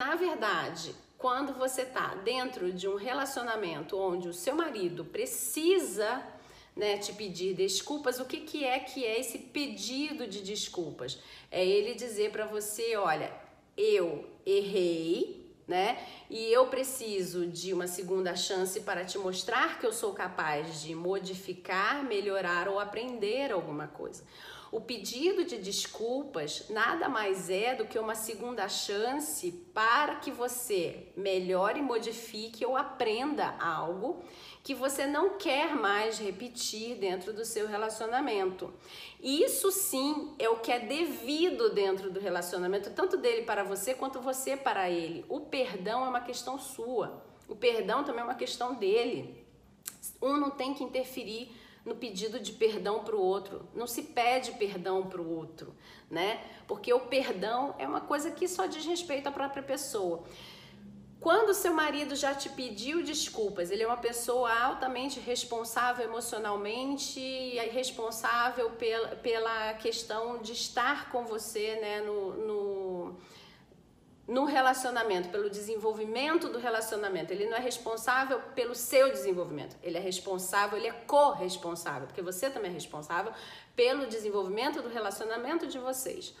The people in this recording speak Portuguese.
Na verdade, quando você tá dentro de um relacionamento onde o seu marido precisa né, te pedir desculpas, o que, que é que é esse pedido de desculpas? É ele dizer para você, olha, eu errei, né? E eu preciso de uma segunda chance para te mostrar que eu sou capaz de modificar, melhorar ou aprender alguma coisa. O pedido de desculpas nada mais é do que uma segunda chance para que você melhore, modifique ou aprenda algo que você não quer mais repetir dentro do seu relacionamento. Isso sim é o que é devido dentro do relacionamento, tanto dele para você quanto você para ele. O perdão é uma questão sua. O perdão também é uma questão dele. Um não tem que interferir no pedido de perdão para o outro. Não se pede perdão para o outro, né? Porque o perdão é uma coisa que só diz respeito à própria pessoa. Quando seu marido já te pediu desculpas, ele é uma pessoa altamente responsável emocionalmente e responsável pela, pela questão de estar com você né, no, no, no relacionamento, pelo desenvolvimento do relacionamento. Ele não é responsável pelo seu desenvolvimento, ele é responsável, ele é corresponsável, porque você também é responsável pelo desenvolvimento do relacionamento de vocês.